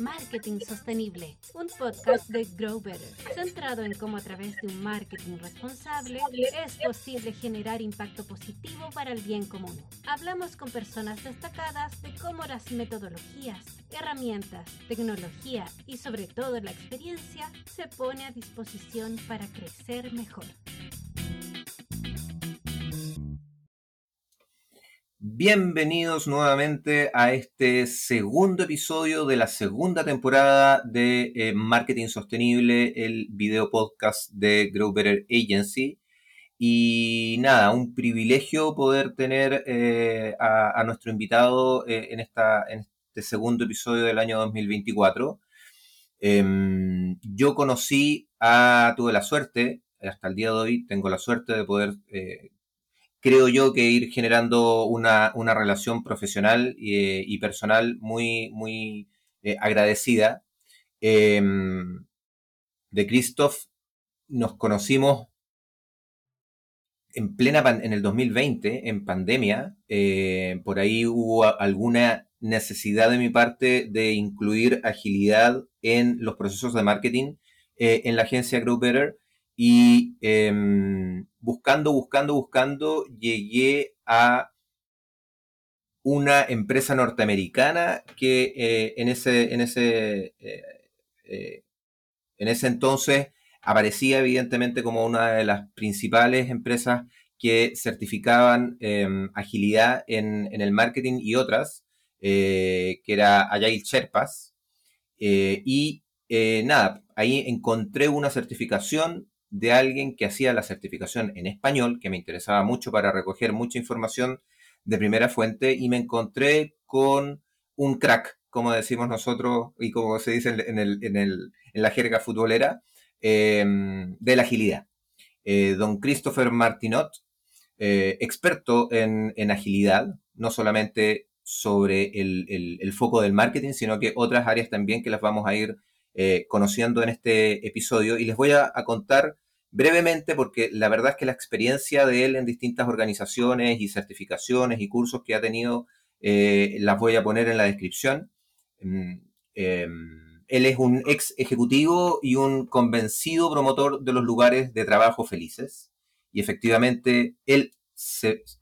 Marketing Sostenible, un podcast de Grow Better, centrado en cómo a través de un marketing responsable es posible generar impacto positivo para el bien común. Hablamos con personas destacadas de cómo las metodologías, herramientas, tecnología y sobre todo la experiencia se pone a disposición para crecer mejor. Bienvenidos nuevamente a este segundo episodio de la segunda temporada de eh, Marketing Sostenible, el video podcast de Grow Better Agency. Y nada, un privilegio poder tener eh, a, nuestro invitado eh, en, esta, en este segundo episodio del año 2024. Em, yo conocí a, tuve la suerte, hasta el día de hoy tengo la suerte de poder creo yo que ir generando una, relación profesional y, personal muy, muy eh, agradecida. Em, de Christoph nos conocimos en plena en el 2020, en pandemia. Eh, por ahí hubo alguna necesidad de mi parte de incluir agilidad en los procesos de marketing eh, en la agencia Grow Better y em, buscando, buscando, buscando, llegué a una empresa norteamericana que eh, en, ese, en, ese, eh, eh, en ese entonces aparecía evidentemente como una de las principales empresas que certificaban em, agilidad en, en, el marketing y otras, que era Agile Sherpas. y nada, ahí encontré una certificación de alguien que hacía la certificación en español, que me interesaba mucho para recoger mucha información de primera fuente, y me encontré con un crack, como decimos nosotros y como se dice en, el, en, el, en la jerga futbolera, em, de la agilidad. Eh, don Christopher Martinot, eh, experto en, agilidad, no solamente sobre el, foco del marketing, sino que otras áreas también que las vamos a ir eh, conociendo en este episodio y les voy a, contar brevemente porque la verdad es que la experiencia de él en distintas organizaciones y certificaciones y cursos que ha tenido eh, las voy a poner en la descripción. Mm, em, él es un ex ejecutivo y un convencido promotor de los lugares de trabajo felices. Y efectivamente, él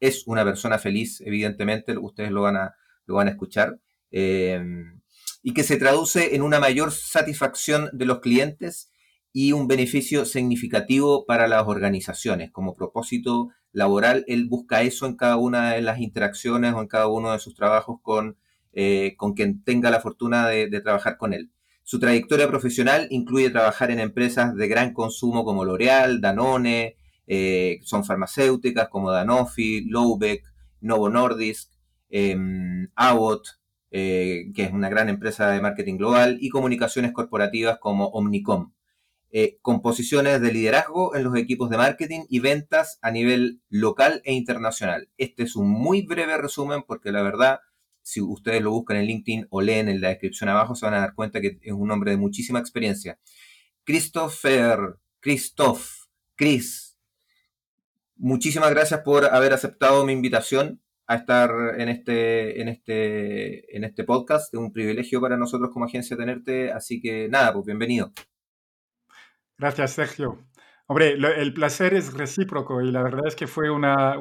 es una persona feliz, evidentemente, ustedes lo van a, lo van a escuchar. Em, y que se traduce en una mayor satisfacción de los clientes y un beneficio significativo para las organizaciones. Como propósito laboral, él busca eso en cada una de las interacciones o en cada uno de sus trabajos con, eh, con quien tenga la fortuna de, trabajar con él. Su trayectoria profesional incluye trabajar en empresas de gran consumo como L'Oreal, Danone, eh, son farmacéuticas como Danofi, Lowbeck, Novo Nordisk, eh, Abbott, eh, que es una gran empresa de marketing global, y comunicaciones corporativas como Omnicom. Eh, con posiciones de liderazgo en los equipos de marketing y ventas a nivel local e internacional. Este es un muy breve resumen porque la verdad, si ustedes lo buscan en LinkedIn o leen en la descripción abajo, se van a dar cuenta que es un hombre de muchísima experiencia. Christopher, Christoph, Chris, muchísimas gracias por haber aceptado mi invitación a estar en este, en este, en este podcast. Es un privilegio para nosotros como agencia tenerte, así que nada, pues bienvenido. Gracias, Sergio. Hombre, el placer es recíproco y la verdad es que fue una,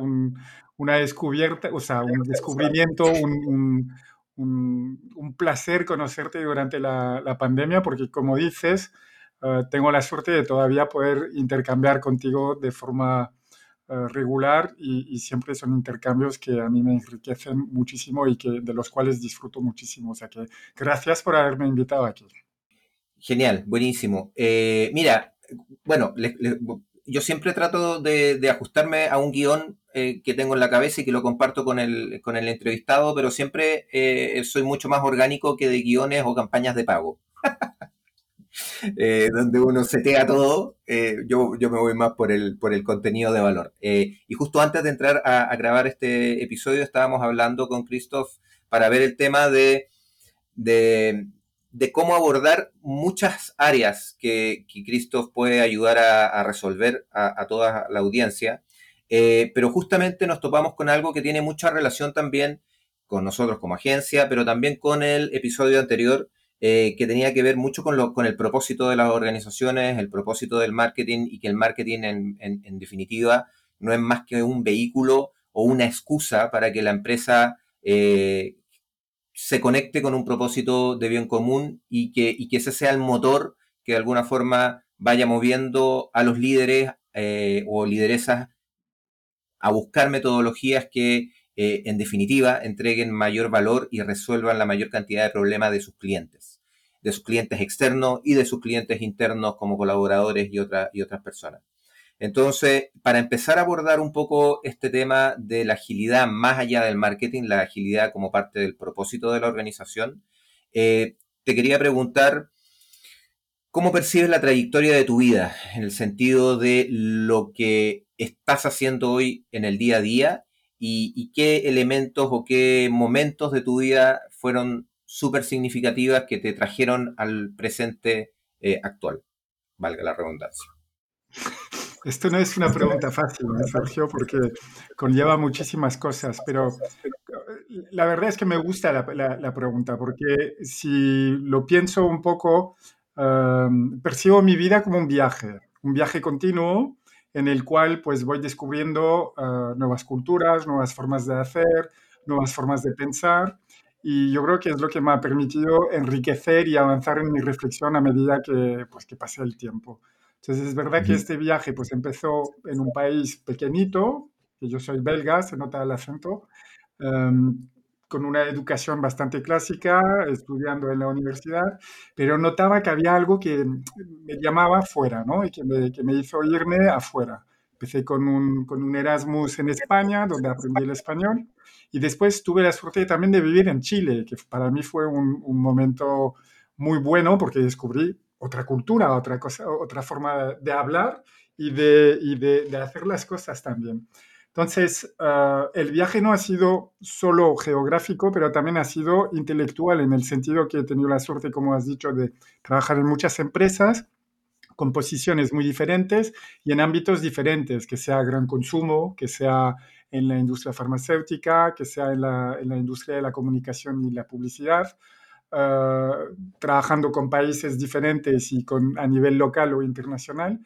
una descubierta, o sea, un descubrimiento, un, un, placer conocerte durante la, la, pandemia, porque como dices, eh, tengo la suerte de todavía poder intercambiar contigo de forma eh, regular y, siempre son intercambios que a mí me enriquecen muchísimo y que, de los cuales disfruto muchísimo. O sea que gracias por haberme invitado aquí. Genial, buenísimo. Eh, mira, bueno, yo siempre trato de, ajustarme a un guion eh, que tengo en la cabeza y que lo comparto con el, con el entrevistado, pero siempre soy mucho más orgánico que de guiones o campañas de pago. Eh, donde uno setea todo, eh, yo, yo me voy más por el, por el contenido de valor. Eh, y justo antes de entrar a, grabar este episodio estábamos hablando con Christoph para ver el tema de, de, cómo abordar muchas áreas que, que Christoph puede ayudar a, resolver a, toda la audiencia. pero justamente nos topamos con algo que tiene mucha relación también con nosotros como agencia, pero también con el episodio anterior eh, que tenía que ver mucho con, lo, con el propósito de las organizaciones, el propósito del marketing y que el marketing en, en, definitiva no es más que un vehículo o una excusa para que la empresa eh, se conecte con un propósito de bien común y que, y que ese sea el motor que de alguna forma vaya moviendo a los líderes eh, o lideresas a buscar metodologías que eh, en definitiva entreguen mayor valor y resuelvan la mayor cantidad de problemas de sus clientes, de sus clientes externos y de sus clientes internos como colaboradores y, y otras personas. Entonces, para empezar a abordar un poco este tema de la agilidad más allá del marketing, la agilidad como parte del propósito de la organización, eh, te quería preguntar cómo percibes la trayectoria de tu vida en el sentido de lo que estás haciendo hoy en el día a día y, qué elementos o qué momentos de tu vida fueron súper significativas que te trajeron al presente eh, actual, valga la redundancia. Esto no es una pregunta fácil, ¿eh, Sergio, porque conlleva muchísimas cosas, pero la verdad es que me gusta la, pregunta, porque si lo pienso un poco, percibo mi vida como un viaje, un viaje continuo en el cual pues voy descubriendo eh, nuevas culturas, nuevas formas de hacer, nuevas formas de pensar, y yo creo que es lo que me ha permitido enriquecer y avanzar en mi reflexión a medida que, pues, que pase el tiempo. Entonces es verdad que este viaje pues empezó en un país pequeñito, que yo soy belga, se nota el acento, em, con una educación bastante clásica, estudiando en la universidad, pero notaba que había algo que me llamaba fuera, ¿no? Y que me, que me hizo irme afuera. Empecé con un, con un Erasmus en España, donde aprendí el español, y después tuve la suerte también de vivir en Chile, que para mí fue un, un momento muy bueno porque descubrí otra cultura, otra, cosa, otra forma de hablar y de, y de, de hacer las cosas también. Entonces, uh, el viaje no ha sido solo geográfico, pero también ha sido intelectual en el sentido que he tenido la suerte, como has dicho, de trabajar en muchas empresas con posiciones muy diferentes y en ámbitos diferentes, que sea gran consumo, que sea en la industria farmacéutica, que sea en la, en la industria de la comunicación y la publicidad, eh, trabajando con países diferentes y con, a nivel local o internacional.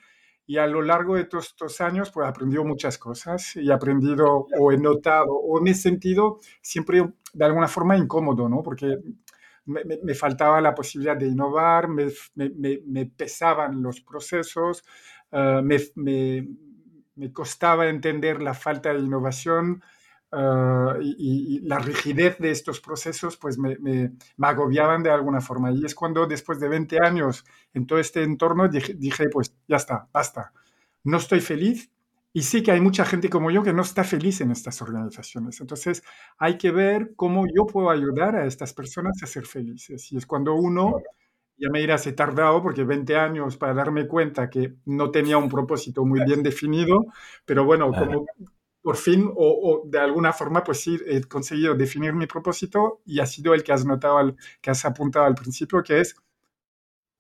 Y a lo largo de todos estos años, pues aprendido muchas cosas y he aprendido o he notado o me he sentido siempre de alguna forma incómodo, ¿no? Porque me, faltaba la posibilidad de innovar, me, me pesaban los procesos, uh, me, costaba entender la falta de innovación, Ah, y, la rigidez de estos procesos pues me, me, agobiaban de alguna forma. Y es cuando después de 20 años en todo este entorno dije, dije, pues ya está, basta. No estoy feliz y sí que hay mucha gente como yo que no está feliz en estas organizaciones. Entonces hay que ver cómo yo puedo ayudar a estas personas a ser felices. Y es cuando uno, ya me dirás, he tardado porque 20 años para darme cuenta que no tenía un propósito muy bien definido, pero bueno, como por fin o, de alguna forma pues sí he conseguido definir mi propósito y ha sido el que has notado, que has apuntado al principio, que es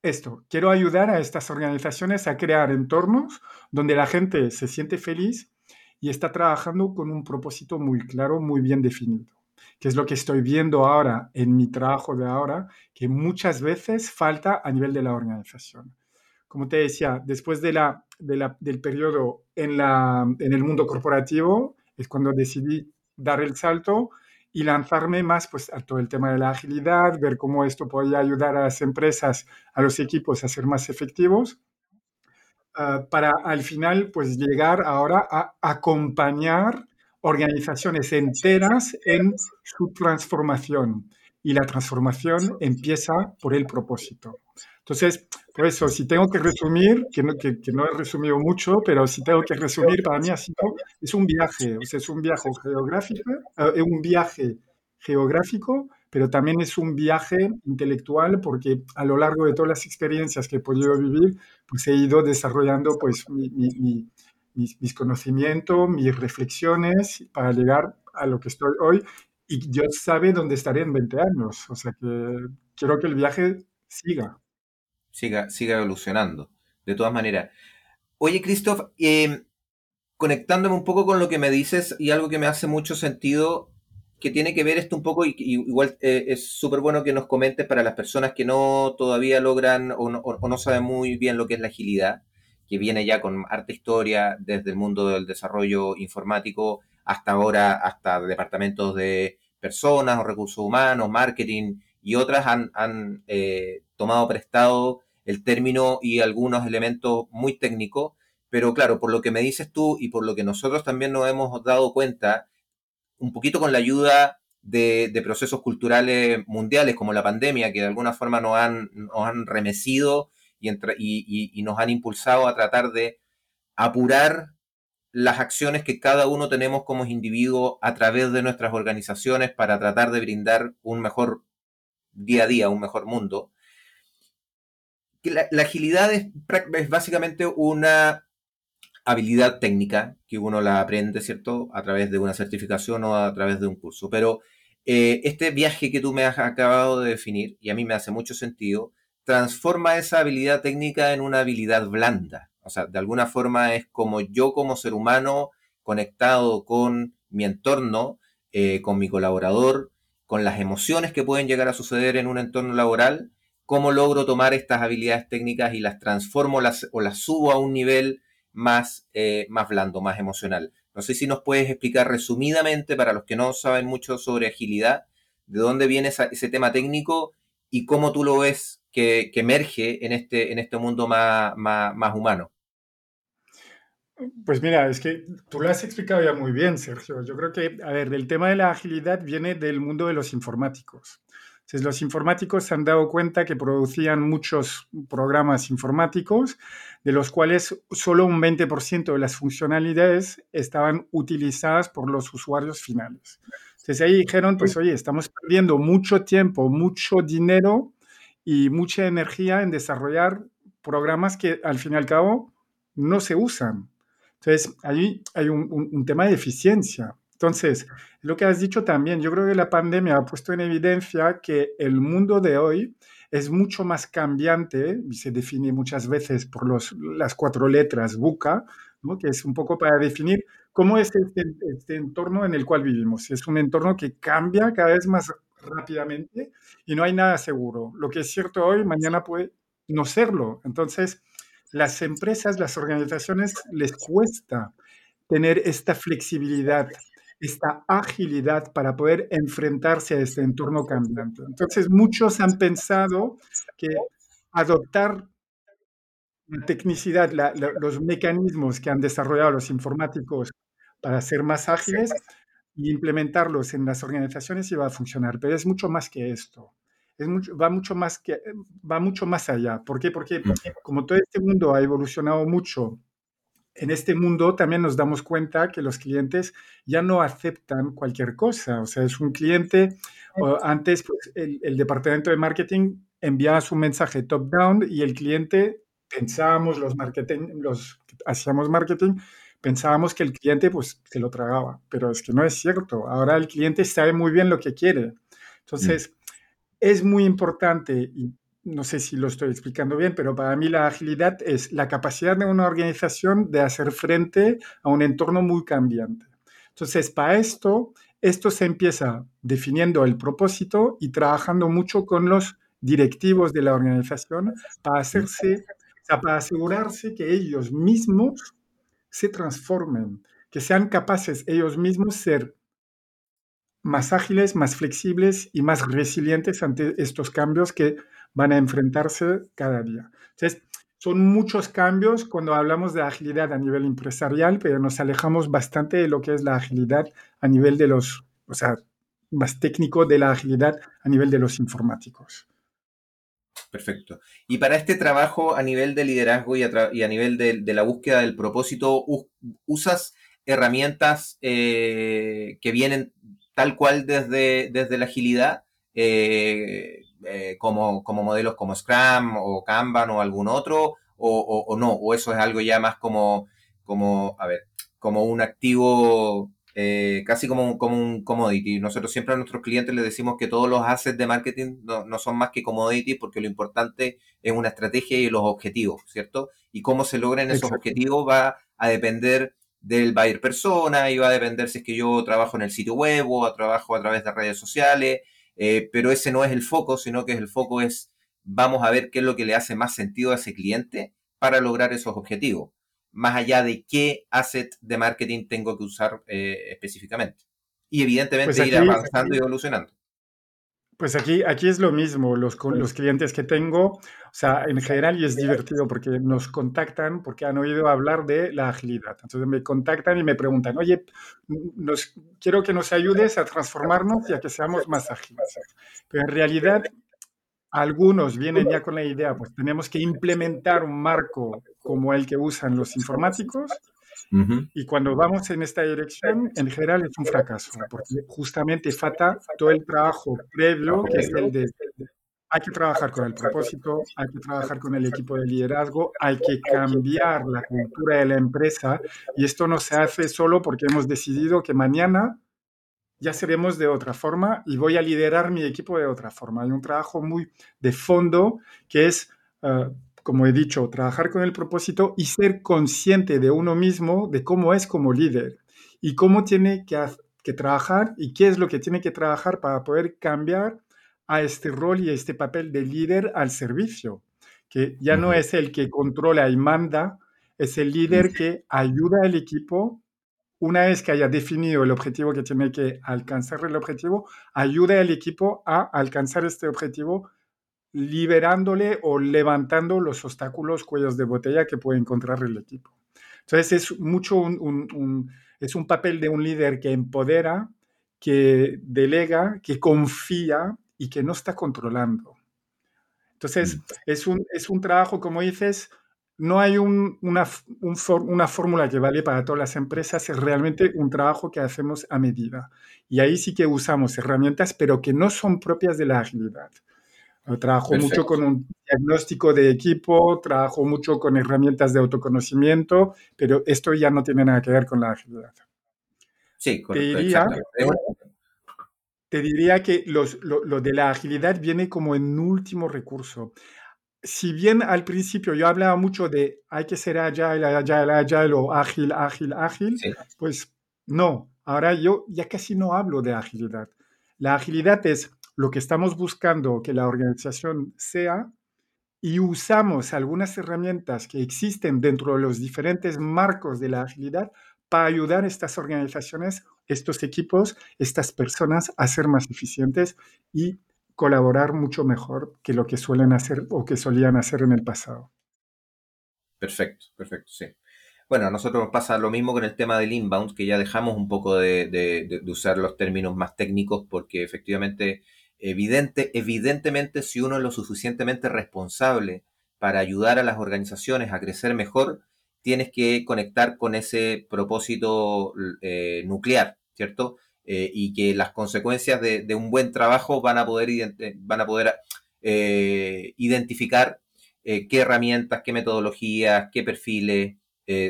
esto, quiero ayudar a estas organizaciones a crear entornos donde la gente se siente feliz y está trabajando con un propósito muy claro, muy bien definido, que es lo que estoy viendo ahora en mi trabajo de ahora, que muchas veces falta a nivel de la organización como te decía, después de la, del periodo en, la, en el mundo corporativo, es cuando decidí dar el salto y lanzarme más pues, a todo el tema de la agilidad, ver cómo esto podía ayudar a las empresas, a los equipos a ser más efectivos, ah, para al final pues llegar ahora a acompañar organizaciones enteras en su transformación. Y la transformación empieza por el propósito. Entonces, por eso, si tengo que resumir, que no, que, no he resumido mucho, pero si tengo que resumir, para mí ha sido, es un viaje, o sea, es un viaje geográfico, eh, es un viaje geográfico, pero también es un viaje intelectual porque a lo largo de todas las experiencias que he podido vivir, pues he ido desarrollando pues mi, mis, mis, conocimientos, mis reflexiones para llegar a lo que estoy hoy. Y Dios sabe dónde estaré en 20 años, o sea que quiero que el viaje siga siga, siga evolucionando. De todas maneras. Oye, Christoph, em, conectándome un poco con lo que me dices y algo que me hace mucho sentido, que tiene que ver esto un poco, y, igual eh, es súper bueno que nos comentes para las personas que no todavía logran o no, saben muy bien lo que es la agilidad, que viene ya con arte historia desde el mundo del desarrollo informático hasta ahora, hasta departamentos de personas o recursos humanos, marketing y otras han, eh, tomado prestado el término y algunos elementos muy técnicos, pero claro, por lo que me dices tú y por lo que nosotros también nos hemos dado cuenta, un poquito con la ayuda de, procesos culturales mundiales como la pandemia, que de alguna forma nos han, nos han remecido y, y, nos han impulsado a tratar de apurar las acciones que cada uno tenemos como individuo a través de nuestras organizaciones para tratar de brindar un mejor día a día, un mejor mundo. La, agilidad es, es, básicamente una habilidad técnica que uno la aprende, ¿cierto? A través de una certificación o a través de un curso. Pero eh, este viaje que tú me has acabado de definir, y a mí me hace mucho sentido, transforma esa habilidad técnica en una habilidad blanda. O sea, de alguna forma es como yo como ser humano conectado con mi entorno, eh, con mi colaborador, con las emociones que pueden llegar a suceder en un entorno laboral, cómo logro tomar estas habilidades técnicas y las transformo las, o las subo a un nivel más, eh, más blando, más emocional. No sé si nos puedes explicar resumidamente, para los que no saben mucho sobre agilidad, de dónde viene ese tema técnico y cómo tú lo ves que, emerge en este, en este mundo más, más, humano. Pues mira, es que tú lo has explicado ya muy bien, Sergio. Yo creo que, a ver, el tema de la agilidad viene del mundo de los informáticos. Entonces, los informáticos se han dado cuenta que producían muchos programas informáticos de los cuales solo un 20% de las funcionalidades estaban utilizadas por los usuarios finales. Entonces ahí dijeron, pues oye, estamos perdiendo mucho tiempo, mucho dinero y mucha energía en desarrollar programas que al fin y al cabo no se usan. Entonces ahí hay un, un tema de eficiencia. Entonces, lo que has dicho también, yo creo que la pandemia ha puesto en evidencia que el mundo de hoy es mucho más cambiante, y se define muchas veces por los, las cuatro letras BUCA, que es un poco para definir cómo es este, este, entorno en el cual vivimos. Es un entorno que cambia cada vez más rápidamente y no hay nada seguro. Lo que es cierto hoy, mañana puede no serlo. Entonces, las empresas, las organizaciones les cuesta tener esta flexibilidad, esta agilidad para poder enfrentarse a este entorno cambiante. Entonces, muchos han pensado que adoptar la tecnicidad, los mecanismos que han desarrollado los informáticos para ser más ágiles y implementarlos en las organizaciones iba a funcionar, pero es mucho más que esto. Es mucho, va, mucho más que, va mucho más allá. ¿Por qué? Porque como todo este mundo ha evolucionado mucho en este mundo también nos damos cuenta que los clientes ya no aceptan cualquier cosa. O sea, es un cliente, antes pues, el, departamento de marketing enviaba su mensaje top-down y el cliente, pensábamos los, marketing, los hacíamos marketing, pensábamos que el cliente pues se lo tragaba, pero es que no es cierto. Ahora el cliente sabe muy bien lo que quiere. Entonces, es muy importante y no sé si lo estoy explicando bien, pero para mí la agilidad es la capacidad de una organización de hacer frente a un entorno muy cambiante. Entonces, para esto, esto se empieza definiendo el propósito y trabajando mucho con los directivos de la organización para, hacerse, para asegurarse que ellos mismos se transformen, que sean capaces ellos mismos ser más ágiles, más flexibles y más resilientes ante estos cambios que van a enfrentarse cada día. Entonces, son muchos cambios cuando hablamos de agilidad a nivel empresarial, pero nos alejamos bastante de lo que es la agilidad a nivel de los, o sea, más técnico de la agilidad a nivel de los informáticos. Perfecto. Y para este trabajo a nivel de liderazgo y a, nivel de, la búsqueda del propósito, ¿usas herramientas eh, que vienen tal cual desde, desde la agilidad? Eh, eh, como, como, modelos como Scrum o Kanban o algún otro, o, no, o eso es algo ya más como, como a ver, como un activo, eh, casi como, como un commodity. Nosotros siempre a nuestros clientes les decimos que todos los assets de marketing no, son más que commodities porque lo importante es una estrategia y los objetivos, ¿cierto? Y cómo se logran esos objetivos va a depender del buyer persona y va a depender si es que yo trabajo en el sitio web o trabajo a través de redes sociales, eh, pero ese no es el foco, sino que el foco es vamos a ver qué es lo que le hace más sentido a ese cliente para lograr esos objetivos, más allá de qué asset de marketing tengo que usar eh, específicamente. Y evidentemente pues ir avanzando y evolucionando. Pues aquí, aquí es lo mismo, los, los clientes que tengo, o sea, en general y es divertido porque nos contactan porque han oído hablar de la agilidad. Entonces me contactan y me preguntan, oye, nos, quiero que nos ayudes a transformarnos y a que seamos más ágiles. Pero en realidad algunos vienen ya con la idea, pues tenemos que implementar un marco como el que usan los informáticos y cuando vamos en esta dirección, en general es un fracaso, porque justamente falta todo el trabajo previo, que es el de hay que trabajar con el propósito, hay que trabajar con el equipo de liderazgo, hay que cambiar la cultura de la empresa y esto no se hace solo porque hemos decidido que mañana ya seremos de otra forma y voy a liderar mi equipo de otra forma. Hay un trabajo muy de fondo que es uh, como he dicho, trabajar con el propósito y ser consciente de uno mismo, de cómo es como líder y cómo tiene que, que trabajar y qué es lo que tiene que trabajar para poder cambiar a este rol y a este papel de líder al servicio, que ya no es el que controla y manda, es el líder que ayuda al equipo. Una vez que haya definido el objetivo que tiene que alcanzar el objetivo, ayuda al equipo a alcanzar este objetivo liberándole o levantando los obstáculos, cuellos de botella que puede encontrar el equipo. Entonces es mucho un, es un papel de un líder que empodera, que delega, que confía y que no está controlando. Entonces mm. es un, es un trabajo, como dices, no hay una, una fórmula que vale para todas las empresas, es realmente un trabajo que hacemos a medida. Y ahí sí que usamos herramientas, pero que no son propias de la agilidad. Trabajo mucho con un diagnóstico de equipo, trabajo mucho con herramientas de autoconocimiento, pero esto ya no tiene nada que ver con la agilidad. Sí, Te diría, te diría que los, lo, de la agilidad viene como en último recurso. Si bien al principio yo hablaba mucho de hay que ser agile, agile, agile o ágil, ágil, ágil, pues no. Ahora yo ya casi no hablo de agilidad. La agilidad es lo que estamos buscando que la organización sea y usamos algunas herramientas que existen dentro de los diferentes marcos de la agilidad para ayudar a estas organizaciones, estos equipos, estas personas a ser más eficientes y colaborar mucho mejor que lo que suelen hacer o que solían hacer en el pasado. Perfecto, perfecto, sí. Bueno, a nosotros nos pasa lo mismo con el tema del inbound, que ya dejamos un poco de, de usar los términos más técnicos porque efectivamente Evidente, evidentemente, si uno es lo suficientemente responsable para ayudar a las organizaciones a crecer mejor, tienes que conectar con ese propósito eh, nuclear, ¿cierto? Eh, y que las consecuencias de, un buen trabajo van a poder, eh, identificar qué herramientas, qué metodologías, qué perfiles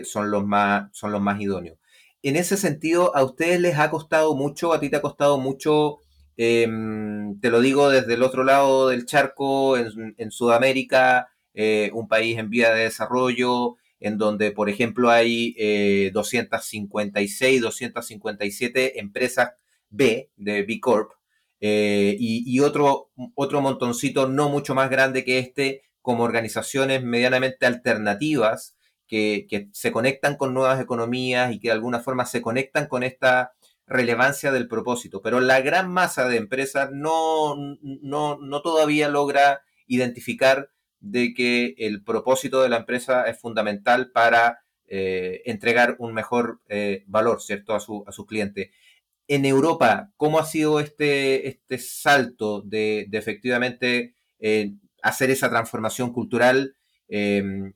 son, los más, son los más idóneos. En ese sentido, ¿a ustedes les ha costado mucho, a ti te ha costado mucho Em, te lo digo desde el otro lado del charco, en, Sudamérica, eh, un país en vía de desarrollo, en donde, por ejemplo, hay 256, eh, 257 empresas B de B Corp eh, y, otro, otro montoncito no mucho más grande que este, como organizaciones medianamente alternativas que se conectan con nuevas economías y que de alguna forma se conectan con esta relevancia del propósito, pero la gran masa de empresas no, no, no todavía logra identificar de que el propósito de la empresa es fundamental para eh, entregar un mejor eh, valor, ¿cierto?, a su, a sus clientes. En Europa, ¿cómo ha sido este, este salto de, efectivamente eh, hacer esa transformación cultural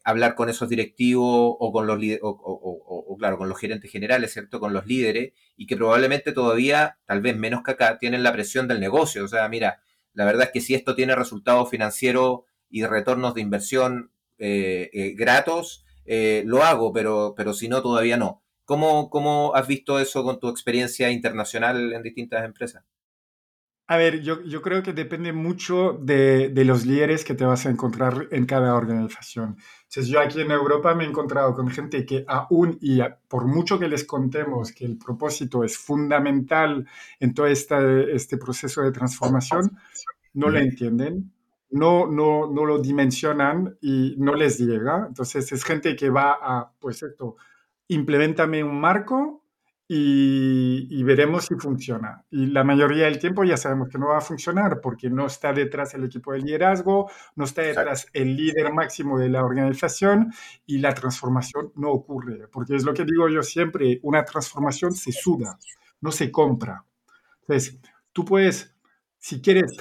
hablar con esos directivos o con los o, claro, con los gerentes generales, ¿cierto? Con los líderes, y que probablemente todavía, tal vez menos que acá, tienen la presión del negocio. O sea, mira, la verdad es que si esto tiene resultados financieros y retornos de inversión eh, eh, gratos, eh, lo hago, pero, pero si no, todavía no. ¿Cómo, ¿Cómo has visto eso con tu experiencia internacional en distintas empresas? A ver, yo, yo creo que depende mucho de, de, los líderes que te vas a encontrar en cada organización. Entonces, yo aquí en Europa me he encontrado con gente que aún y por mucho que les contemos que el propósito es fundamental en todo este, este proceso de transformación, no lo entienden, no, no, no lo dimensionan y no les llega. Entonces, es gente que va a, pues esto, implementame un marco y, veremos si funciona. Y la mayoría del tiempo ya sabemos que no va a funcionar porque no está detrás el equipo de liderazgo, no está detrás el líder máximo de la organización y la transformación no ocurre. Porque es lo que digo yo siempre, una transformación se suda, no se compra. Entonces, tú puedes, si quieres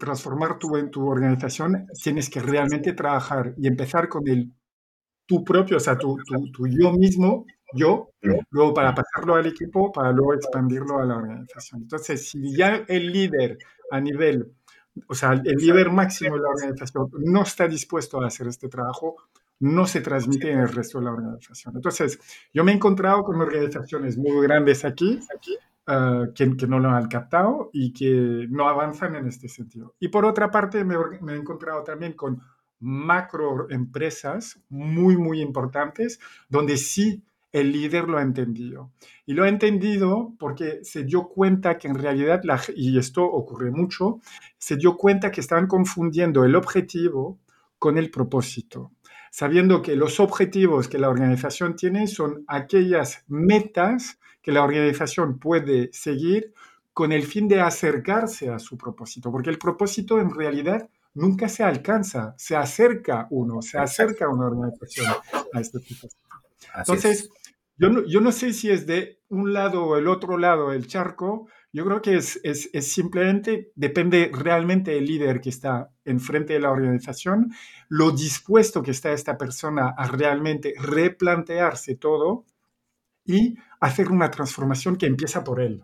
transformar tu, tu organización, tienes que realmente trabajar y empezar con el tu propio, o sea, tu, tu, tu yo mismo yo, luego para pasarlo al equipo, para luego expandirlo a la organización. Entonces, si ya el líder a nivel, o sea, el líder máximo de la organización no está dispuesto a hacer este trabajo, no se transmite en el resto de la organización. Entonces, yo me he encontrado con organizaciones muy grandes aquí, uh, que, que, no lo han captado y que no avanzan en este sentido. Y por otra parte, me, me he encontrado también con macro empresas muy, muy importantes, donde sí el líder lo ha entendido. Y lo ha entendido porque se dio cuenta que en realidad, y esto ocurre mucho, se dio cuenta que estaban confundiendo el objetivo con el propósito, sabiendo que los objetivos que la organización tiene son aquellas metas que la organización puede seguir con el fin de acercarse a su propósito, porque el propósito en realidad nunca se alcanza, se acerca uno, se acerca una organización a este propósito. Entonces, yo no, yo no, sé si es de un lado o el otro lado del charco, yo creo que es, es, es, simplemente, depende realmente del líder que está enfrente de la organización, lo dispuesto que está esta persona a realmente replantearse todo y hacer una transformación que empieza por él.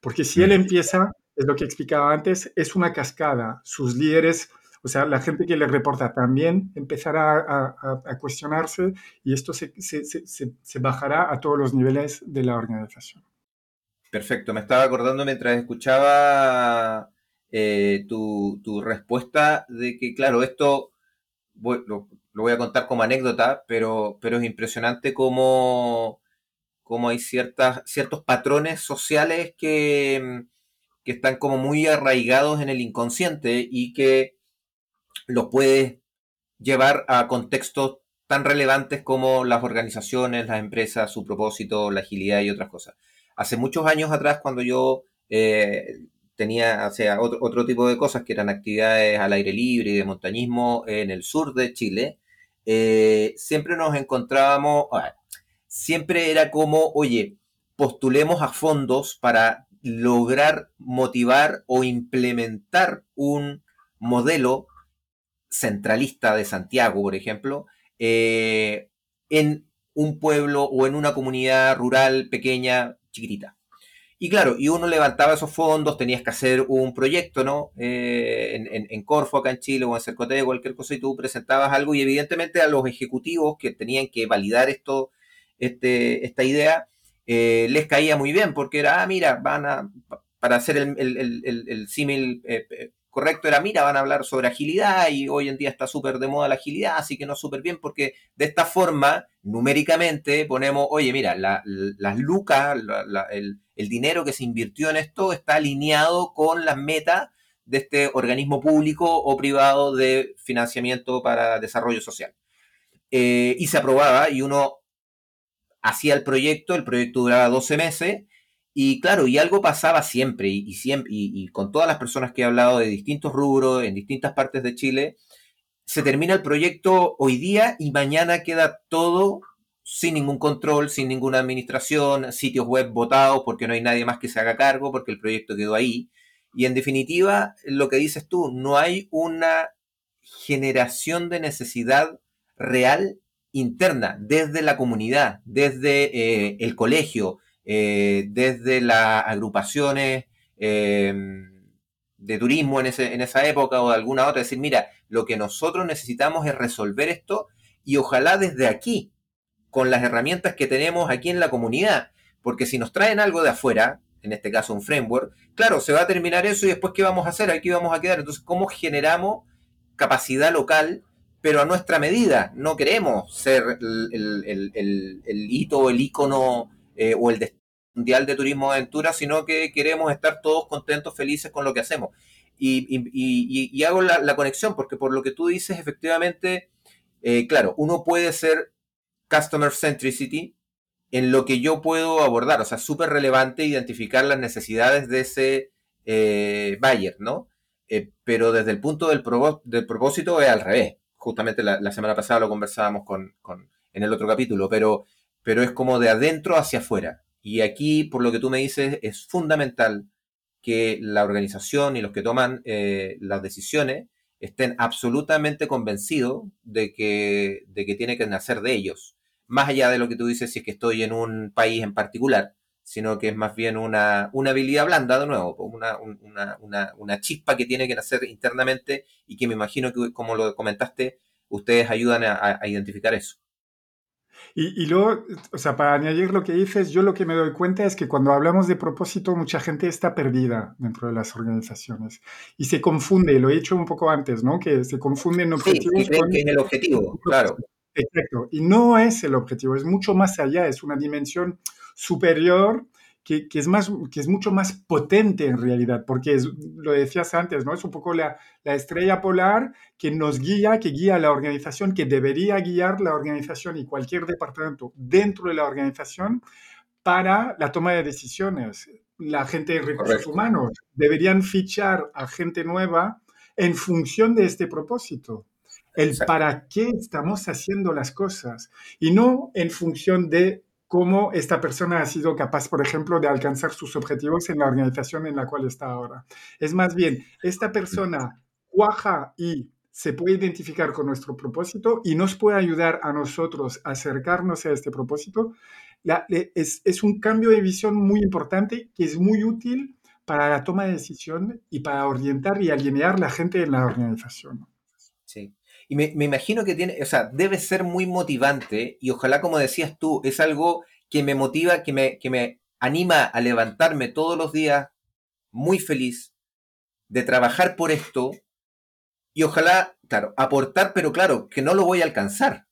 Porque si él empieza, es lo que explicaba antes, es una cascada. Sus líderes o sea, la gente que le reporta también empezará a, cuestionarse y esto se, bajará a todos los niveles de la organización. Perfecto, me estaba acordando mientras escuchaba eh, tu, respuesta de que, claro, esto lo, voy a contar como anécdota, pero, pero es impresionante cómo, cómo hay ciertas, ciertos patrones sociales que, que están como muy arraigados en el inconsciente y que lo puedes llevar a contextos tan relevantes como las organizaciones, las empresas, su propósito, la agilidad y otras cosas. Hace muchos años atrás, cuando yo eh, tenía o sea, otro, tipo de cosas que eran actividades al aire libre y de montañismo en el sur de Chile, eh, siempre nos encontrábamos, siempre era como, oye, postulemos a fondos para lograr motivar o implementar un modelo centralista de Santiago, por ejemplo, eh, en un pueblo o en una comunidad rural pequeña, chiquitita. Y claro, y uno levantaba esos fondos, tenías que hacer un proyecto, ¿no? Eh, en, en, Corfo, acá en Chile, o en Cercote, cualquier cosa, y tú presentabas algo, y evidentemente a los ejecutivos que tenían que validar esto, este, esta idea, eh, les caía muy bien, porque era, ah, mira, van a, para hacer el, el, el, el símil correcto era, mira, van a hablar sobre agilidad y hoy en día está súper de moda la agilidad, así que no súper bien porque de esta forma, numéricamente, ponemos, oye, mira, las lucas, el, dinero que se invirtió en esto está alineado con las metas de este organismo público o privado de financiamiento para desarrollo social. Eh, y se aprobaba y uno hacía el proyecto, el proyecto duraba 12 meses y claro, y algo pasaba siempre, y, siempre, y, con todas las personas que he hablado de distintos rubros, en distintas partes de Chile, se termina el proyecto hoy día y mañana queda todo sin ningún control, sin ninguna administración, sitios web votados porque no hay nadie más que se haga cargo, porque el proyecto quedó ahí. Y en definitiva, lo que dices tú, no hay una generación de necesidad real interna desde la comunidad, desde eh, el colegio, eh, desde las agrupaciones em, de turismo en, ese, en esa época o de alguna otra, decir, mira, lo que nosotros necesitamos es resolver esto y ojalá desde aquí, con las herramientas que tenemos aquí en la comunidad, porque si nos traen algo de afuera, en este caso un framework, claro, se va a terminar eso y después ¿qué vamos a hacer? Aquí vamos a quedar. Entonces, ¿cómo generamos capacidad local, pero a nuestra medida? No queremos ser el, hito, el icono eh, o el mundial de turismo aventura, sino que queremos estar todos contentos, felices con lo que hacemos. Y, hago la, conexión, porque por lo que tú dices, efectivamente, eh, claro, uno puede ser customer centricity, en lo que yo puedo abordar. O sea, súper relevante identificar las necesidades de ese eh, buyer, ¿no? Pero desde el punto del, del, propósito es al revés. Justamente la, semana pasada lo conversábamos con, en el otro capítulo, pero, pero es como de adentro hacia afuera. Y aquí, por lo que tú me dices, es fundamental que la organización y los que toman eh, las decisiones estén absolutamente convencidos de que, de que tiene que nacer de ellos más allá de lo que tú dices si es que estoy en un país en particular, sino que es más bien una, habilidad blanda, de nuevo, una, una, chispa que tiene que nacer internamente y que me imagino que, como lo comentaste, ustedes ayudan a, identificar eso. Y, y, luego, o sea, para añadir lo que dices, yo lo que me doy cuenta es que cuando hablamos de propósito, mucha gente está perdida dentro de las organizaciones y se confunde, lo he dicho un poco antes, ¿no? Que se confunden objetivos sí, con... que el objetivo, claro. Exacto. Y no es el objetivo, es mucho más allá, es una dimensión superior que, es, más, que es mucho más potente en realidad, porque es, lo decías antes, ¿no? Es un poco la, la, estrella polar que nos guía, que guía a la organización, que debería guiar la organización y cualquier departamento dentro de la organización para la toma de decisiones. La gente de recursos humanos deberían fichar a gente nueva en función de este propósito el para qué estamos haciendo las cosas y no en función de cómo esta persona ha sido capaz, por ejemplo, de alcanzar sus objetivos en la organización en la cual está ahora. Es más bien, esta persona cuaja y se puede identificar con nuestro propósito y nos puede ayudar a nosotros a acercarnos a este propósito. es, es un cambio de visión muy importante que es muy útil para la toma de decisión y para orientar y alinear la gente en la organización. Y me, imagino que tiene, o sea, debe ser muy motivante y ojalá, como decías tú, es algo que me motiva, que me, que me anima a levantarme todos los días muy feliz de trabajar por esto y ojalá, claro, aportar, pero claro, que no lo voy a alcanzar.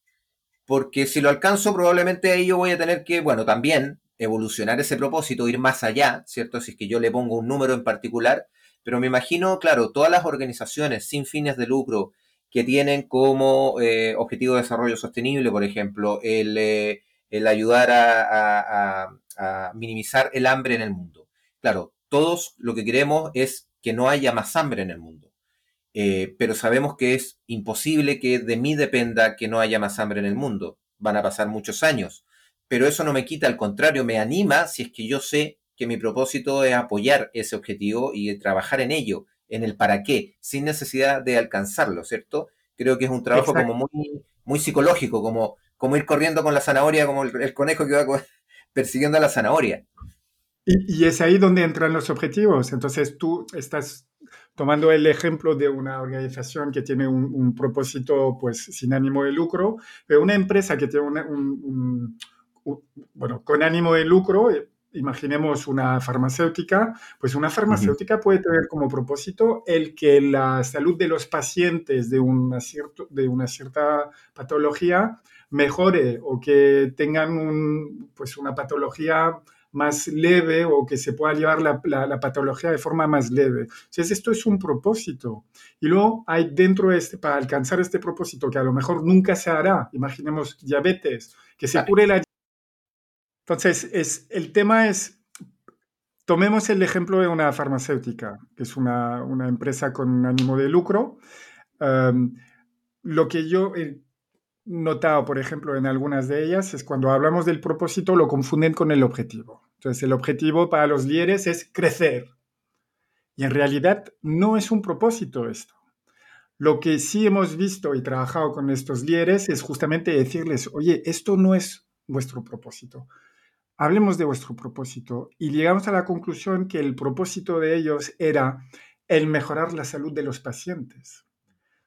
Porque si lo alcanzo, probablemente ahí yo voy a tener que, bueno, también evolucionar ese propósito, ir más allá, ¿cierto? Si es que yo le pongo un número en particular, pero me imagino, claro, todas las organizaciones sin fines de lucro que tienen como eh, objetivo de desarrollo sostenible, por ejemplo, el, eh, ayudar a, minimizar el hambre en el mundo. Claro, todos lo que queremos es que no haya más hambre en el mundo, eh, pero sabemos que es imposible que de mí dependa que no haya más hambre en el mundo. Van a pasar muchos años, pero eso no me quita, al contrario, me anima si es que yo sé que mi propósito es apoyar ese objetivo y trabajar en ello en el para qué, sin necesidad de alcanzarlo, ¿cierto? Creo que es un trabajo como muy, muy psicológico, como, como ir corriendo con la zanahoria, como el, conejo que va persiguiendo a la zanahoria. Y, es ahí donde entran los objetivos. Entonces tú estás tomando el ejemplo de una organización que tiene un, propósito pues sin ánimo de lucro, pero una empresa que tiene un, bueno, con ánimo de lucro, eh, imaginemos una farmacéutica, pues una farmacéutica puede tener como propósito el que la salud de los pacientes de una, cierto, de una cierta patología mejore o que tengan pues una patología más leve o que se pueda llevar la, la, patología de forma más leve. Entonces, esto es un propósito. Y luego hay dentro de este, para alcanzar este propósito, que a lo mejor nunca se hará, imaginemos diabetes, que se cure la entonces, es, el tema es, tomemos el ejemplo de una farmacéutica, que es una, una empresa con ánimo de lucro. Em, lo que yo he notado, por ejemplo, en algunas de ellas, es cuando hablamos del propósito, lo confunden con el objetivo. Entonces, el objetivo para los líderes es crecer. Y en realidad no es un propósito esto. Lo que sí hemos visto y trabajado con estos líderes es justamente decirles, oye, esto no es vuestro propósito hablemos de vuestro propósito y llegamos a la conclusión que el propósito de ellos era el mejorar la salud de los pacientes.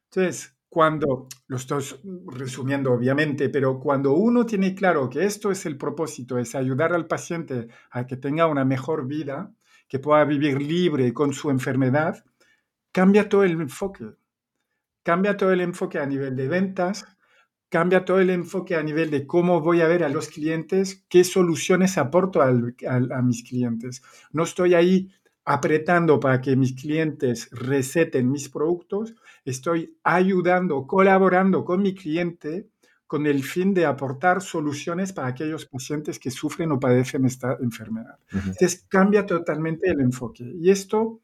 Entonces, cuando, lo estoy resumiendo obviamente, pero cuando uno tiene claro que esto es el propósito, es ayudar al paciente a que tenga una mejor vida, que pueda vivir libre con su enfermedad, cambia todo el enfoque. Cambia todo el enfoque a nivel de ventas, cambia todo el enfoque a nivel de cómo voy a ver a los clientes, qué soluciones aporto a mis clientes. No estoy ahí apretando para que mis clientes receten mis productos, estoy ayudando, colaborando con mi cliente con el fin de aportar soluciones para aquellos pacientes que sufren o padecen esta enfermedad. Entonces cambia totalmente el enfoque y esto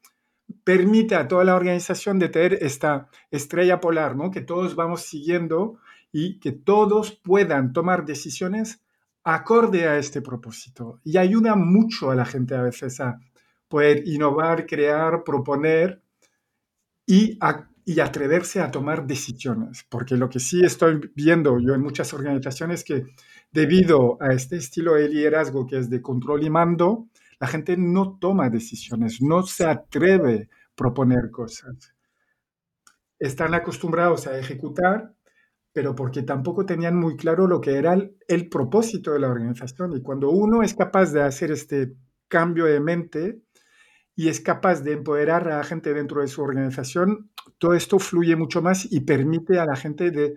permite a toda la organización de tener esta estrella polar, ¿no? que todos vamos siguiendo y que todos puedan tomar decisiones acorde a este propósito. Y ayuda mucho a la gente a veces a poder innovar, crear, proponer y, y atreverse a tomar decisiones. Porque lo que sí estoy viendo yo en muchas organizaciones que debido a este estilo de liderazgo que es de control y mando, la gente no toma decisiones, no se atreve a proponer cosas. Están acostumbrados a ejecutar, pero porque tampoco tenían muy claro lo que era el, propósito de la organización. Y cuando uno es capaz de hacer este cambio de mente, y es capaz de empoderar a la gente dentro de su organización, todo esto fluye mucho más y permite a la gente de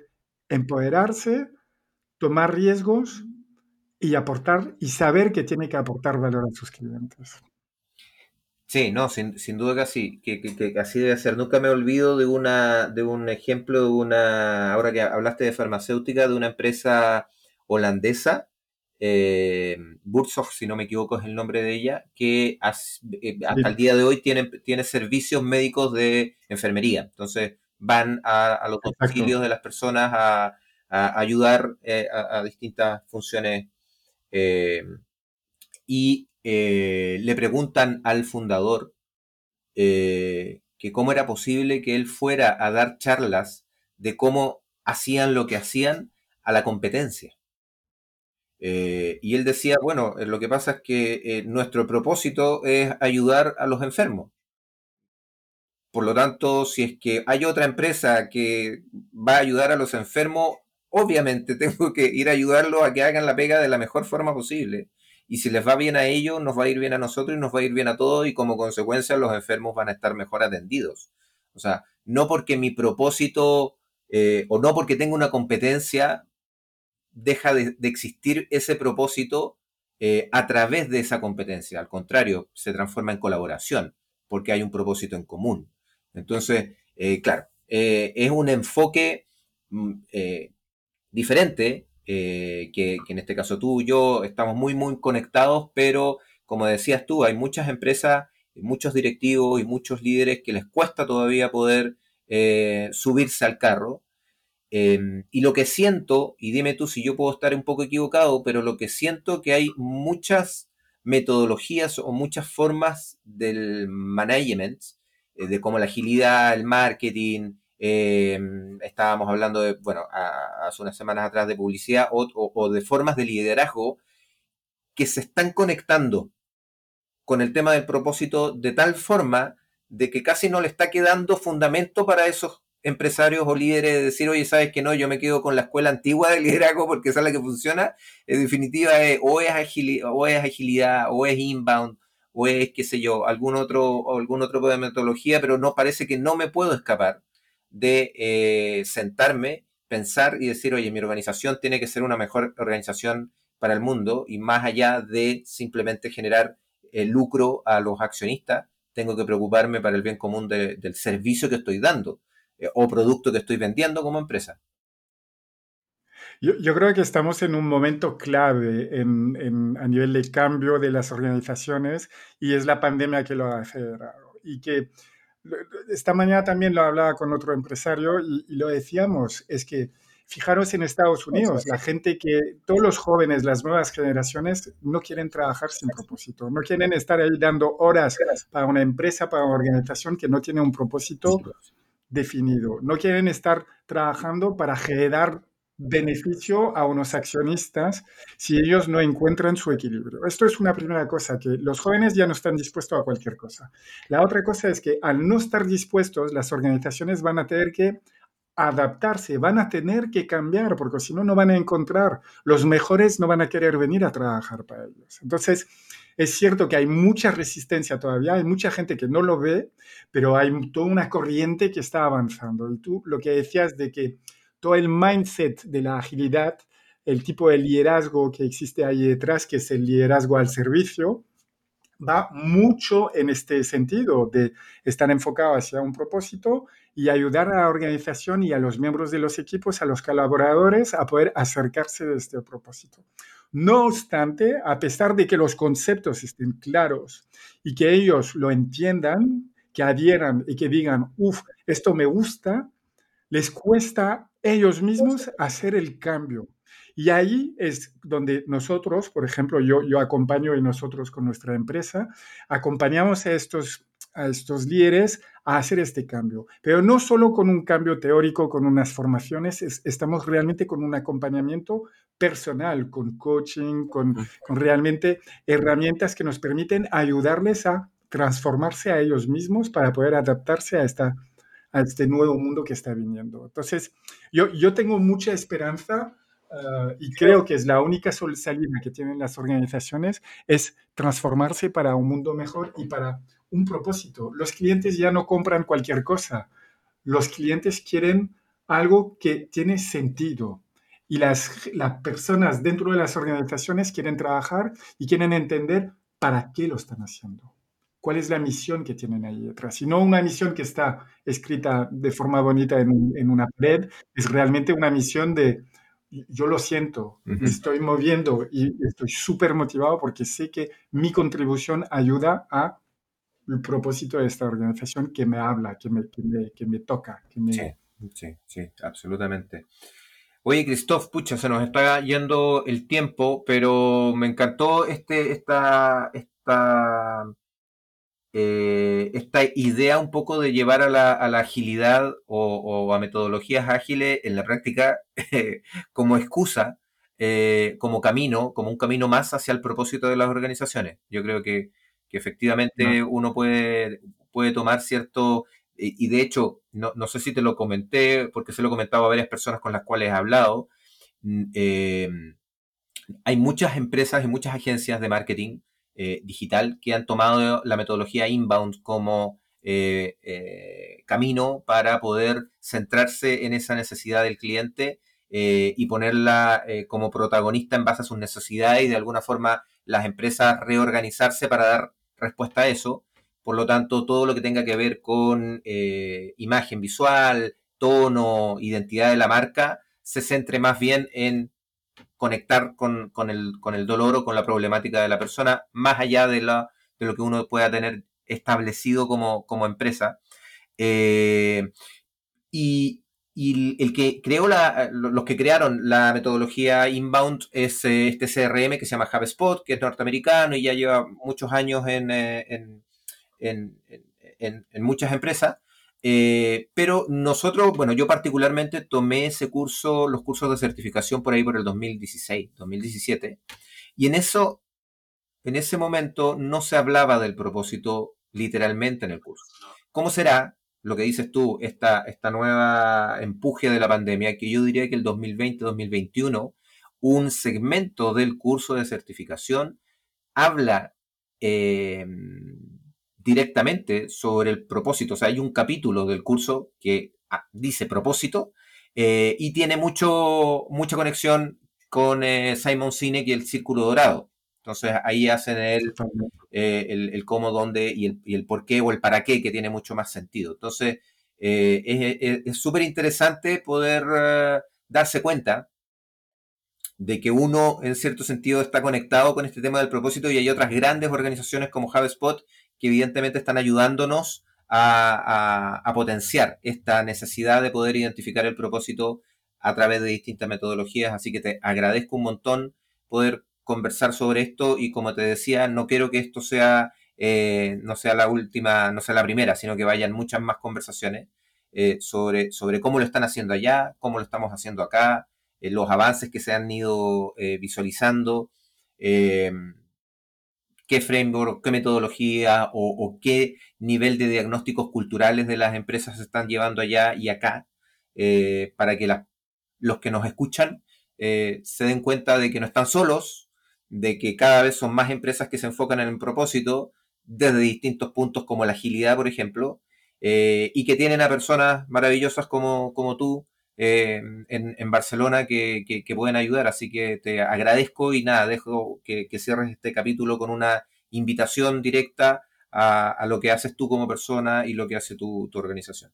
empoderarse, tomar riesgos y aportar y saber que tiene que aportar valor a sus clientes. Sí, no, sin, duda que así, que, así debe ser. Nunca me olvido de, una, de un ejemplo de una, ahora que hablaste de farmacéutica, de una empresa holandesa eh, si no me equivoco es el nombre de ella, que eh, hasta el día de hoy tiene, tiene servicios médicos de enfermería. Entonces van a, los domicilios de las personas a, ayudar eh, a, distintas funciones eh, y le preguntan al fundador que cómo era posible que él fuera a dar charlas de cómo hacían lo que hacían a la competencia. Eh, y él decía, bueno, eh, lo que pasa es que eh, nuestro propósito es ayudar a los enfermos. Por lo tanto, si es que hay otra empresa que va a ayudar a los enfermos, obviamente tengo que ir a ayudarlos a que hagan la pega de la mejor forma posible. Y si les va bien a ellos, nos va a ir bien a nosotros y nos va a ir bien a todos y como consecuencia los enfermos van a estar mejor atendidos. O sea, no porque mi propósito o no porque tenga una competencia deja de, existir ese propósito eh, a través de esa competencia. Al contrario, se transforma en colaboración, porque hay un propósito en común. Entonces, eh, claro, eh, es un enfoque mm, diferente, que, en este caso tú y yo estamos muy, muy conectados, pero como decías tú, hay muchas empresas, muchos directivos y muchos líderes que les cuesta todavía poder subirse al carro. Em, y lo que siento, y dime tú si yo puedo estar un poco equivocado, pero lo que siento que hay muchas metodologías o muchas formas del management, eh, de como la agilidad, el marketing, em, estábamos hablando de, bueno, hace unas semanas atrás de publicidad o, de formas de liderazgo que se están conectando con el tema del propósito de tal forma de que casi no le está quedando fundamento para esos empresarios o líderes de decir, oye, sabes que no, yo me quedo con la escuela antigua de liderazgo porque esa es la que funciona, en definitiva o, es agilidad, o es agilidad, o es inbound, o es, qué sé yo, algún otro, algún otro tipo de metodología, pero no parece que no me puedo escapar de eh, sentarme, pensar y decir, oye, mi organización tiene que ser una mejor organización para el mundo y más allá de simplemente generar el lucro a los accionistas, tengo que preocuparme para el bien común del servicio que estoy dando. Eh, o producto que estoy vendiendo como empresa. Yo, creo que estamos en un momento clave a nivel de cambio de las organizaciones y es la pandemia que lo ha acelerado. Y que esta mañana también lo hablaba con otro empresario y, lo decíamos, es que fijaros en Estados Unidos, la gente que, todos los jóvenes, las nuevas generaciones, no quieren trabajar sin propósito, no quieren estar ahí dando horas para una empresa, para una organización que no tiene un propósito definido. No quieren estar trabajando para generar beneficio a unos accionistas si ellos no encuentran su equilibrio. Esto es una primera cosa, que los jóvenes ya no están dispuestos a cualquier cosa. La otra cosa es que al no estar dispuestos, las organizaciones van a tener que adaptarse, van a tener que cambiar, porque si no, no van a encontrar, los mejores no van a querer venir a trabajar para ellos. Entonces, es cierto que hay mucha resistencia todavía, hay mucha gente que no lo ve, pero hay toda una corriente que está avanzando. Y tú lo que decías de que todo el mindset de la agilidad, el tipo de liderazgo que existe ahí detrás, que es el liderazgo al servicio, va mucho en este sentido de estar enfocado hacia un propósito y ayudar a la organización y a los miembros de los equipos, a los colaboradores a poder acercarse de este propósito. No obstante, a pesar de que los conceptos estén claros y que ellos lo entiendan, que adhieran y que digan, uff, esto me gusta, les cuesta ellos mismos hacer el cambio. Y ahí es donde nosotros, por ejemplo, yo, yo acompaño y nosotros con nuestra empresa, acompañamos a estos, a estos líderes a hacer este cambio. Pero no solo con un cambio teórico, con unas formaciones, estamos realmente con un acompañamiento personal, con coaching, con, con realmente herramientas que nos permiten ayudarles a transformarse a ellos mismos para poder adaptarse a esta a este nuevo mundo que está viniendo. Entonces, yo, yo tengo mucha esperanza Ah, y creo que es la única salida que tienen las organizaciones, es transformarse para un mundo mejor y para un propósito. Los clientes ya no compran cualquier cosa. Los clientes quieren algo que tiene sentido. Y las, las personas dentro de las organizaciones quieren trabajar y quieren entender para qué lo están haciendo. ¿Cuál es la misión que tienen ahí detrás? Y no una misión que está escrita de forma bonita en, en una pared, es realmente una misión de, yo lo siento, me estoy moviendo y estoy súper motivado porque sé que mi contribución ayuda a el propósito de esta organización que me habla, que me, que me, toca. Que me... Sí, sí, sí, absolutamente. Oye, Christoph, pucha, se nos está yendo el tiempo, pero me encantó este, esta, esta eh, esta idea un poco de llevar a la, agilidad o, a metodologías ágiles en la práctica como excusa, eh, como camino, como un camino más hacia el propósito de las organizaciones. Yo creo que, efectivamente uno puede, puede tomar cierto, y, de hecho, no, sé si te lo comenté, porque se lo he comentado a varias personas con las cuales he hablado, mm, eh, hay muchas empresas y muchas agencias de marketing eh, digital que han tomado la metodología inbound como eh, eh, camino para poder centrarse en esa necesidad del cliente y ponerla como protagonista en base a sus necesidades y de alguna forma las empresas reorganizarse para dar respuesta a eso. Por lo tanto, todo lo que tenga que ver con imagen visual, tono, identidad de la marca, se centre más bien en conectar con, el, dolor o con la problemática de la persona, más allá de, la, de lo que uno pueda tener establecido como, empresa. Eh, y, el que creó la, los que crearon la metodología inbound es eh, este CRM que se llama HubSpot, que es norteamericano y ya lleva muchos años en, eh, en muchas empresas. Eh, pero nosotros, bueno, yo particularmente tomé ese curso, los cursos de certificación por ahí por el 2016, 2017, y en eso, en ese momento no se hablaba del propósito literalmente en el curso. ¿Cómo será lo que dices tú, esta, esta nueva empuje de la pandemia, que yo diría que el 2020-2021, un segmento del curso de certificación habla eh, directamente sobre el propósito. O sea, hay un capítulo del curso que ah, dice propósito eh, y tiene mucho, mucha conexión con eh, Simon Sinek y el Círculo Dorado. Entonces ahí hacen el, eh, el, cómo, dónde y el, y el, por qué o el para qué, que tiene mucho más sentido. Entonces es súper interesante poder darse cuenta de que uno en cierto sentido está conectado con este tema del propósito y hay otras grandes organizaciones como HubSpot que evidentemente están ayudándonos a, potenciar esta necesidad de poder identificar el propósito a través de distintas metodologías. Así que te agradezco un montón poder conversar sobre esto y como te decía, no quiero que esto sea, eh, no sea la última, no sea la primera, sino que vayan muchas más conversaciones eh, sobre, sobre cómo lo están haciendo allá, cómo lo estamos haciendo acá, eh, los avances que se han ido visualizando qué framework, qué metodología o, qué nivel de diagnósticos culturales de las empresas se están llevando allá y acá. eh, para que los que nos escuchan eh, se den cuenta de que no están solos, de que cada vez son más empresas que se enfocan en el propósito desde distintos puntos como la agilidad, por ejemplo, y que tienen a personas maravillosas como, como tú en, en, Barcelona que, que, pueden ayudar. Así que te agradezco y nada, dejo que, que cierres este capítulo con una invitación directa a, lo que haces tú como persona y lo que hace tu, organización.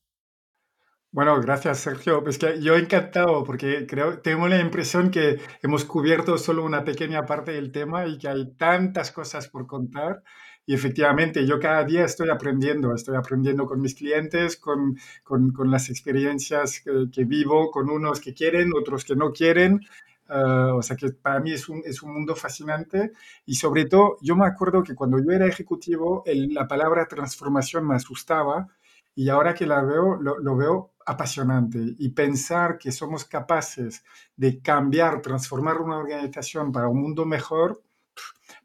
Bueno, gracias Sergio. Es que yo encantado porque creo, tengo la impresión que hemos cubierto solo una pequeña parte del tema y que hay tantas cosas por contar. Y efectivamente, yo cada día estoy aprendiendo, estoy aprendiendo con mis clientes, con, con, con las experiencias que, vivo, con unos que quieren, otros que no quieren. Ah, o sea que para mí es un, es un, mundo fascinante y sobre todo yo me acuerdo que cuando yo era ejecutivo la palabra transformación me asustaba y ahora que la veo lo, veo apasionante y pensar que somos capaces de cambiar, transformar una organización para un mundo mejor,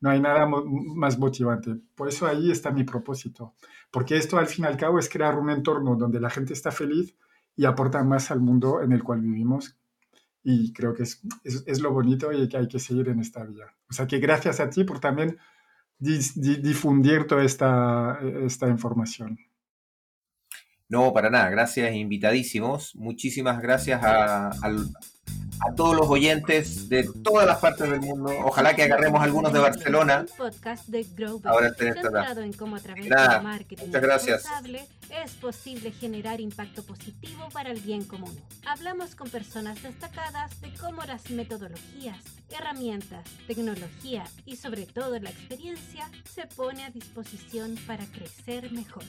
no hay nada más motivante. Por eso ahí está mi propósito, porque esto al fin y al cabo es crear un entorno donde la gente está feliz y aporta más al mundo en el cual vivimos y creo que es, es, es, lo bonito y que hay que seguir en esta vía. O sea que gracias a ti por también difundir toda esta, esta información. No, para nada, gracias, invitadísimos. Muchísimas gracias a, todos los oyentes de todas las partes del mundo. Ojalá que agarremos algunos de Barcelona. podcast de Ahora en cómo a través Nada, de marketing muchas gracias. es posible generar impacto positivo para el bien común. Hablamos con personas destacadas de cómo las metodologías, herramientas, tecnología y sobre todo la experiencia se pone a disposición para crecer mejor.